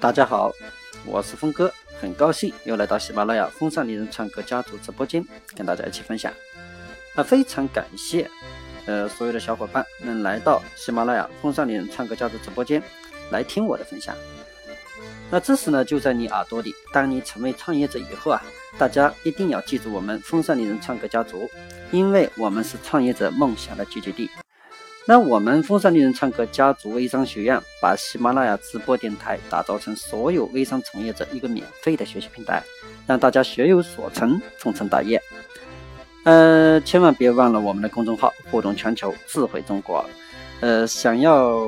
大家好，我是峰哥，很高兴又来到喜马拉雅风尚丽人唱歌家族直播间，跟大家一起分享。那非常感谢，呃，所有的小伙伴能来到喜马拉雅风尚丽人唱歌家族直播间来听我的分享。那知识呢就在你耳朵里。当你成为创业者以后啊，大家一定要记住我们风尚丽人唱歌家族，因为我们是创业者梦想的聚集地。那我们风尚丽人唱歌家族微商学院把喜马拉雅直播电台打造成所有微商从业者一个免费的学习平台，让大家学有所成，终成大业。呃，千万别忘了我们的公众号“互动全球智慧中国”。呃，想要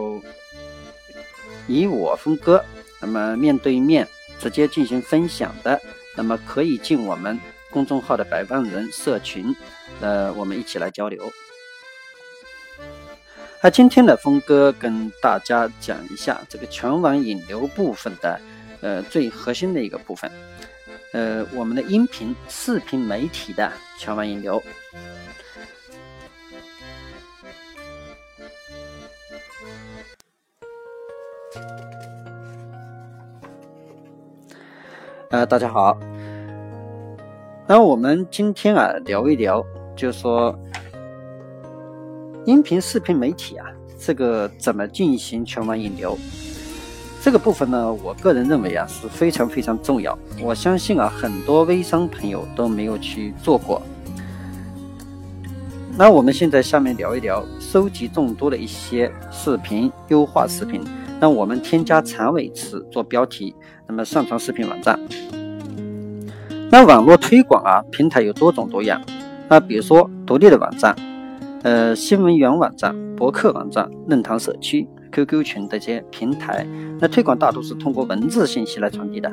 以我峰哥那么面对面直接进行分享的，那么可以进我们公众号的百万人社群，呃，我们一起来交流。那今天的峰哥跟大家讲一下这个全网引流部分的，呃，最核心的一个部分，呃，我们的音频、视频媒体的全网引流。呃，大家好，那我们今天啊聊一聊，就说。音频、视频媒体啊，这个怎么进行全网引流？这个部分呢，我个人认为啊是非常非常重要。我相信啊，很多微商朋友都没有去做过。那我们现在下面聊一聊，收集众多的一些视频，优化视频，让我们添加长尾词做标题，那么上传视频网站。那网络推广啊，平台有多种多样。那比如说独立的网站。呃，新闻源网站、博客网站、论坛社区、QQ 群这些平台，那推广大多是通过文字信息来传递的。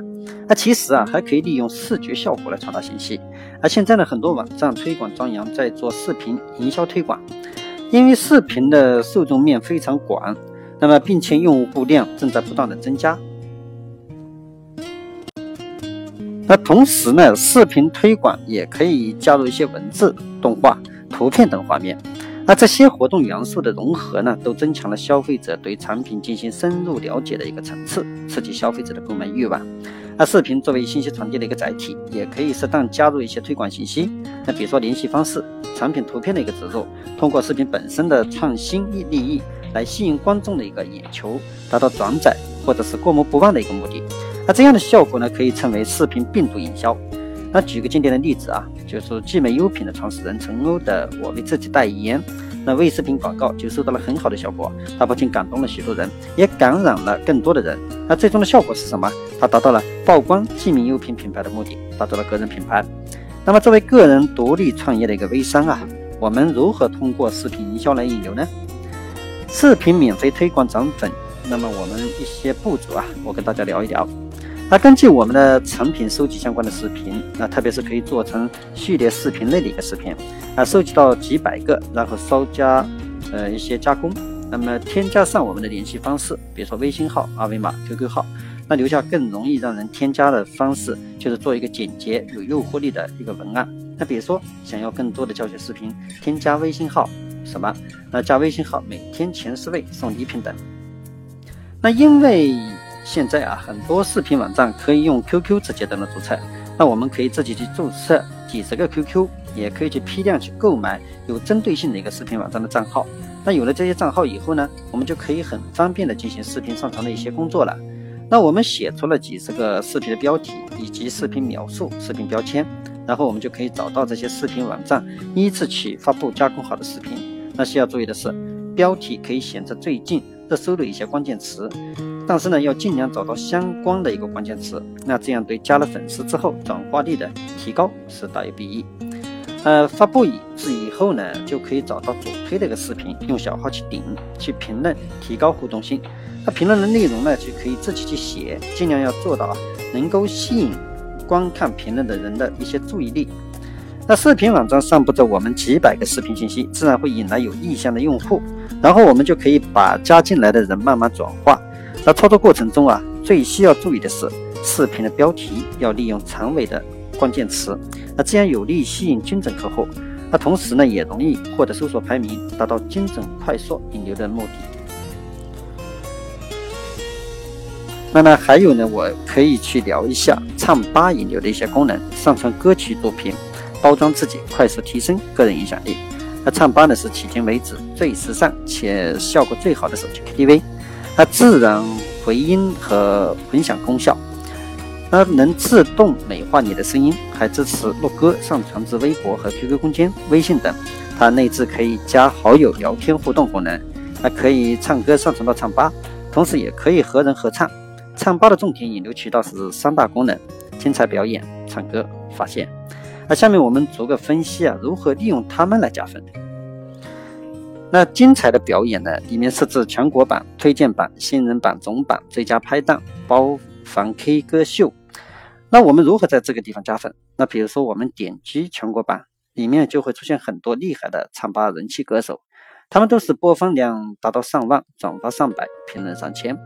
那其实啊，还可以利用视觉效果来传达信息。而现在呢，很多网站推广张扬在做视频营销推广，因为视频的受众面非常广，那么并且用户量正在不断的增加。那同时呢，视频推广也可以加入一些文字、动画、图片等画面。那这些活动元素的融合呢，都增强了消费者对产品进行深入了解的一个层次，刺激消费者的购买欲望。那视频作为信息传递的一个载体，也可以适当加入一些推广信息。那比如说联系方式、产品图片的一个植入，通过视频本身的创新意利益来吸引观众的一个眼球，达到转载或者是过目不忘的一个目的。那这样的效果呢，可以称为视频病毒营销。那举个经典的例子啊，就是聚美优品的创始人陈欧的“我为自己代言”，那微视频广告就收到了很好的效果。它不仅感动了许多人，也感染了更多的人。那最终的效果是什么？它达到了曝光聚美优品品牌的目的，达到了个人品牌。那么作为个人独立创业的一个微商啊，我们如何通过视频营销来引流呢？视频免费推广涨粉，那么我们一些步骤啊，我跟大家聊一聊。那根据我们的产品收集相关的视频，那特别是可以做成系列视频类的一个视频，啊，收集到几百个，然后稍加呃一些加工，那么添加上我们的联系方式，比如说微信号、二维码、QQ 号，那留下更容易让人添加的方式，就是做一个简洁有诱惑力的一个文案。那比如说想要更多的教学视频，添加微信号什么？那加微信号，每天前十位送礼品等。那因为。现在啊，很多视频网站可以用 QQ 直接登录注册，那我们可以自己去注册几十个 QQ，也可以去批量去购买有针对性的一个视频网站的账号。那有了这些账号以后呢，我们就可以很方便的进行视频上传的一些工作了。那我们写出了几十个视频的标题以及视频描述、视频标签，然后我们就可以找到这些视频网站，依次去发布加工好的视频。那需要注意的是，标题可以选择最近热搜的一些关键词。但是呢，要尽量找到相关的一个关键词，那这样对加了粉丝之后转化率的提高是大有裨益。呃，发布以至以后呢，就可以找到主推的一个视频，用小号去顶、去评论，提高互动性。那评论的内容呢，就可以自己去写，尽量要做到能够吸引观看评论的人的一些注意力。那视频网站上布着我们几百个视频信息，自然会引来有意向的用户，然后我们就可以把加进来的人慢慢转化。那操作过程中啊，最需要注意的是，视频的标题要利用长尾的关键词，那这样有利于吸引精准客户，那同时呢，也容易获得搜索排名，达到精准快速引流的目的。那呢，还有呢，我可以去聊一下唱吧引流的一些功能，上传歌曲作品，包装自己，快速提升个人影响力。那唱吧呢是迄今为止最时尚且效果最好的手机 KTV，它自然回音和混响功效，它能自动美化你的声音，还支持录歌上传至微博和 QQ 空间、微信等。它内置可以加好友聊天互动功能，那可以唱歌上传到唱吧，同时也可以和人合唱。唱吧的重点引流渠道是三大功能：精彩表演、唱歌、发现。下面我们逐个分析啊，如何利用它们来加分。那精彩的表演呢，里面设置全国版、推荐版、新人版、总版、最佳拍档、包房 K 歌秀。那我们如何在这个地方加分？那比如说我们点击全国版，里面就会出现很多厉害的唱吧人气歌手，他们都是播放量达到上万、转发上百、评论上千。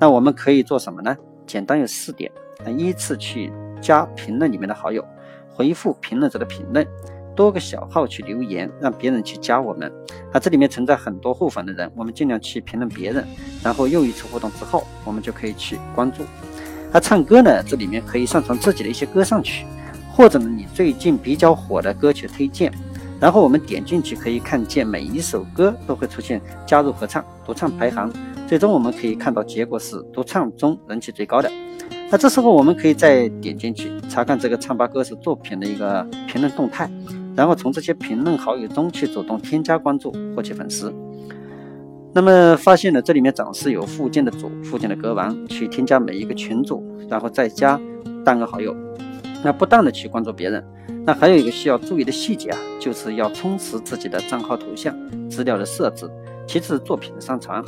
那我们可以做什么呢？简单有四点：依次去加评论里面的好友，回复评论者的评论，多个小号去留言，让别人去加我们。啊，这里面存在很多互粉的人，我们尽量去评论别人，然后又一次互动之后，我们就可以去关注。那唱歌呢？这里面可以上传自己的一些歌上去，或者呢你最近比较火的歌曲推荐，然后我们点进去可以看见每一首歌都会出现加入合唱、独唱排行。最终我们可以看到，结果是独唱中人气最高的。那这时候我们可以再点进去查看这个唱吧歌手作品的一个评论动态，然后从这些评论好友中去主动添加关注，获取粉丝。那么发现了这里面展示有附近的组、附近的歌王，去添加每一个群组，然后再加单个好友，那不断的去关注别人。那还有一个需要注意的细节啊，就是要充实自己的账号头像、资料的设置，其次作品的上传。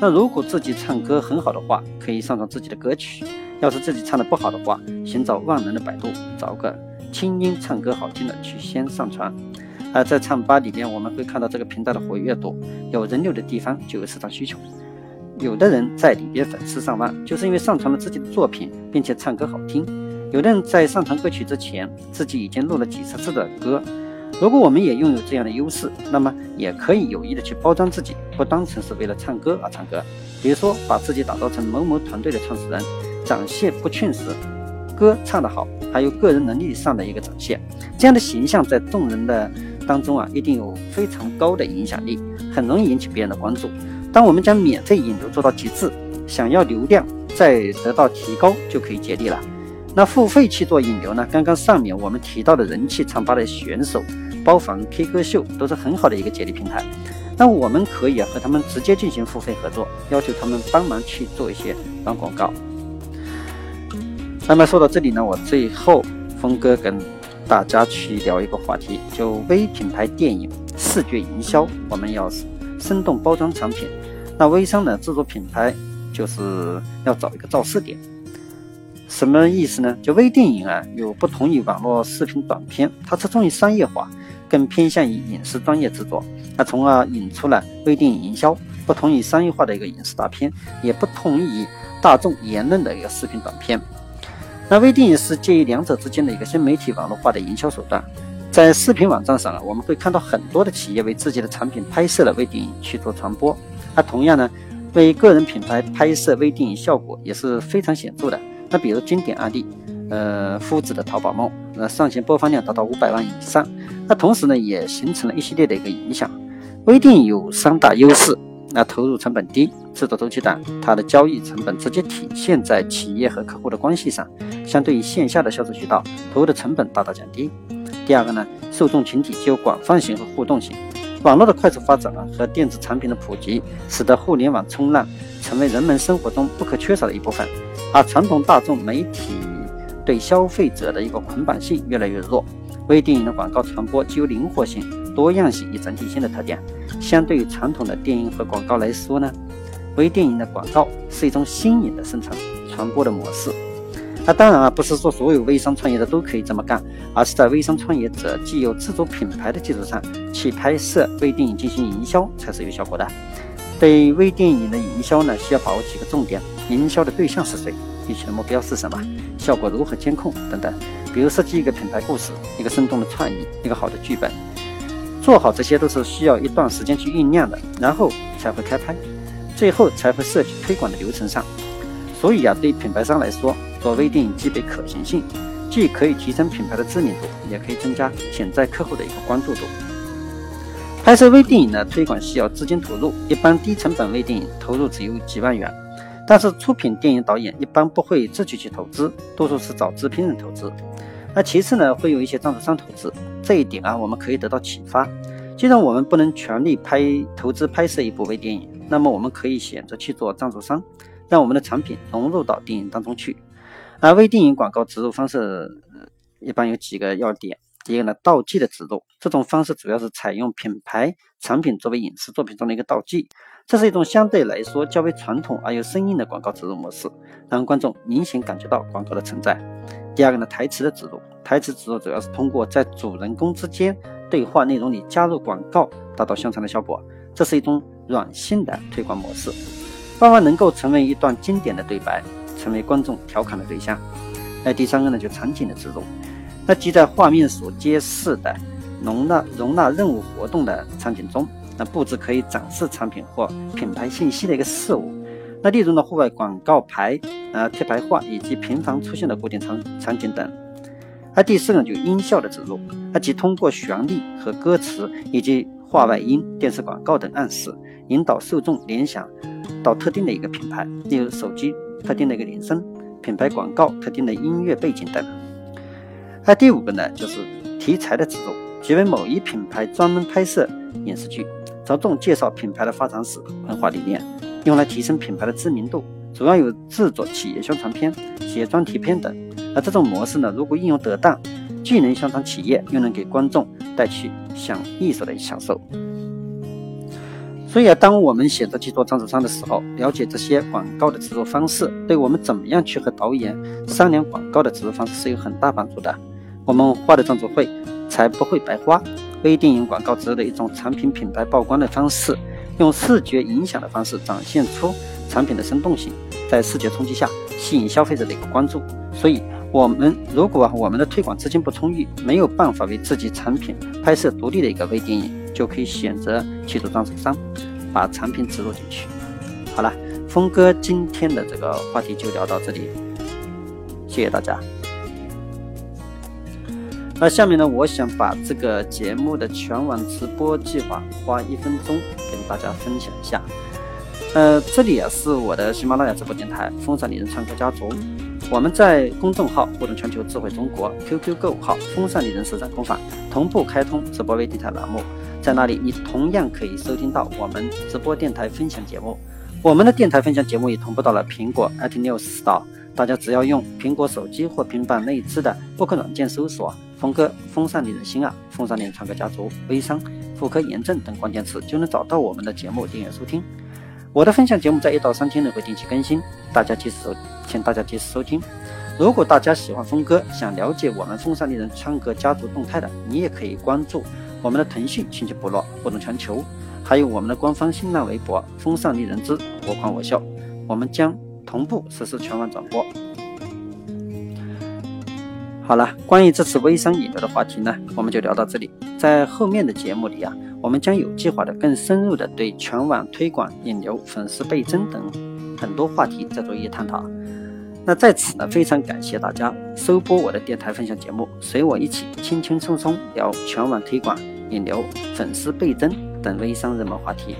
那如果自己唱歌很好的话，可以上传自己的歌曲；要是自己唱的不好的话，寻找万能的百度，找个清音唱歌好听的去先上传。而在唱吧里面，我们会看到这个频道的活跃度，有人流的地方就有市场需求。有的人在里边粉丝上万，就是因为上传了自己的作品，并且唱歌好听；有的人在上传歌曲之前，自己已经录了几十次的歌。如果我们也拥有这样的优势，那么也可以有意的去包装自己，不单纯是为了唱歌而唱歌。比如说，把自己打造成某某团队的创始人，展现不逊色，歌唱得好，还有个人能力上的一个展现。这样的形象在众人的当中啊，一定有非常高的影响力，很容易引起别人的关注。当我们将免费引流做到极致，想要流量再得到提高，就可以接力了。那付费去做引流呢？刚刚上面我们提到的人气唱吧的选手。包房 K 歌秀都是很好的一个接力平台，那我们可以啊和他们直接进行付费合作，要求他们帮忙去做一些软广告。那么说到这里呢，我最后峰哥跟大家去聊一个话题，就微品牌电影视觉营销，我们要生动包装产品。那微商呢制作品牌就是要找一个造势点。什么意思呢？就微电影啊，有不同于网络视频短片，它侧重于商业化，更偏向于影视专业制作，那从而引出了微电影营销，不同于商业化的一个影视大片，也不同于大众言论的一个视频短片。那微电影是介于两者之间的一个新媒体网络化的营销手段。在视频网站上啊，我们会看到很多的企业为自己的产品拍摄了微电影去做传播。那同样呢，为个人品牌拍摄微电影效果也是非常显著的。那比如经典案例，呃，夫子的淘宝梦，那上线播放量达到五百万以上。那同时呢，也形成了一系列的一个影响。微电影有三大优势：那投入成本低，制作周期短，它的交易成本直接体现在企业和客户的关系上，相对于线下的销售渠道，投入的成本大大降低。第二个呢，受众群体具有广泛性和互动性。网络的快速发展啊，和电子产品的普及，使得互联网冲浪成为人们生活中不可缺少的一部分。而传统大众媒体对消费者的一个捆绑性越来越弱，微电影的广告传播具有灵活性、多样性与整体性的特点。相对于传统的电影和广告来说呢，微电影的广告是一种新颖的生产传播的模式。那当然啊，不是说所有微商创业者都可以这么干，而是在微商创业者既有自主品牌的基础上，去拍摄微电影进行营销才是有效果的。对微电影的营销呢，需要把握几个重点：营销的对象是谁？预期的目标是什么？效果如何监控？等等。比如设计一个品牌故事，一个生动的创意，一个好的剧本，做好这些都是需要一段时间去酝酿的，然后才会开拍，最后才会涉及推广的流程上。所以啊，对品牌商来说，做微电影具备可行性，既可以提升品牌的知名度，也可以增加潜在客户的一个关注度。拍摄微电影呢，推广需要资金投入，一般低成本微电影投入只有几万元，但是出品电影导演一般不会自己去投资，多数是找制片人投资。那其次呢，会有一些赞助商投资，这一点啊，我们可以得到启发。既然我们不能全力拍投资拍摄一部微电影，那么我们可以选择去做赞助商，让我们的产品融入到电影当中去。而微电影广告植入方式一般有几个要点。第一个呢，道具的植入，这种方式主要是采用品牌产品作为影视作品中的一个道具，这是一种相对来说较为传统而又生硬的广告植入模式，让观众明显感觉到广告的存在。第二个呢，台词的植入，台词植入主要是通过在主人公之间对话内容里加入广告，达到宣传的效果，这是一种软性的推广模式，往往能够成为一段经典的对白，成为观众调侃的对象。那第三个呢，就场景的植入。那即在画面所揭示的容纳容纳任务活动的场景中，那布置可以展示产品或品牌信息的一个事物。那例如呢，户外广告牌、呃贴牌画以及频繁出现的固定场场景等。那第四个就音效的植入，那即通过旋律和歌词以及画外音、电视广告等暗示，引导受众联想到特定的一个品牌，例如手机特定的一个铃声、品牌广告特定的音乐背景等。那第五个呢，就是题材的植入，即为某一品牌专门拍摄影视剧，着重介绍品牌的发展史、文化理念，用来提升品牌的知名度，主要有制作企业宣传片、企业专题片等。而这种模式呢，如果应用得当，既能宣传企业，又能给观众带去享艺术的享受。所以啊，当我们选择去做赞助商的时候，了解这些广告的制作方式，对我们怎么样去和导演商量广告的制作方式是有很大帮助的。我们花的赞助费才不会白花。微电影广告植入的一种产品品牌曝光的方式，用视觉影响的方式展现出产品的生动性，在视觉冲击下吸引消费者的一个关注。所以，我们如果我们的推广资金不充裕，没有办法为自己产品拍摄独立的一个微电影，就可以选择去做赞助商，把产品植入进去。好了，峰哥今天的这个话题就聊到这里，谢谢大家。那下面呢，我想把这个节目的全网直播计划花一分钟跟大家分享一下。呃，这里啊是我的喜马拉雅直播电台“风扇丽人唱歌家族”，我们在公众号“互动全球智慧中国 ”QQ 购物号“风扇丽人实战工坊”同步开通直播微电台栏目，在那里你同样可以收听到我们直播电台分享节目。我们的电台分享节目也同步到了苹果 iTunes Store，大家只要用苹果手机或平板内置的播客软件搜索。峰哥，风扇令人心啊！风扇令人唱歌家族，微商，妇科炎症等关键词就能找到我们的节目订阅收听。我的分享节目在一到三天内会定期更新，大家及时收，请大家及时收听。如果大家喜欢峰哥，想了解我们风扇丽人唱歌家族动态的，你也可以关注我们的腾讯信息部落互动全球，还有我们的官方新浪微博风尚丽人之我狂我笑，我们将同步实施全网转播。好了，关于这次微商引流的话题呢，我们就聊到这里。在后面的节目里啊，我们将有计划的、更深入的对全网推广引流、粉丝倍增等很多话题再做一探讨。那在此呢，非常感谢大家收播我的电台分享节目，随我一起轻轻松松聊全网推广引流、粉丝倍增等微商热门话题。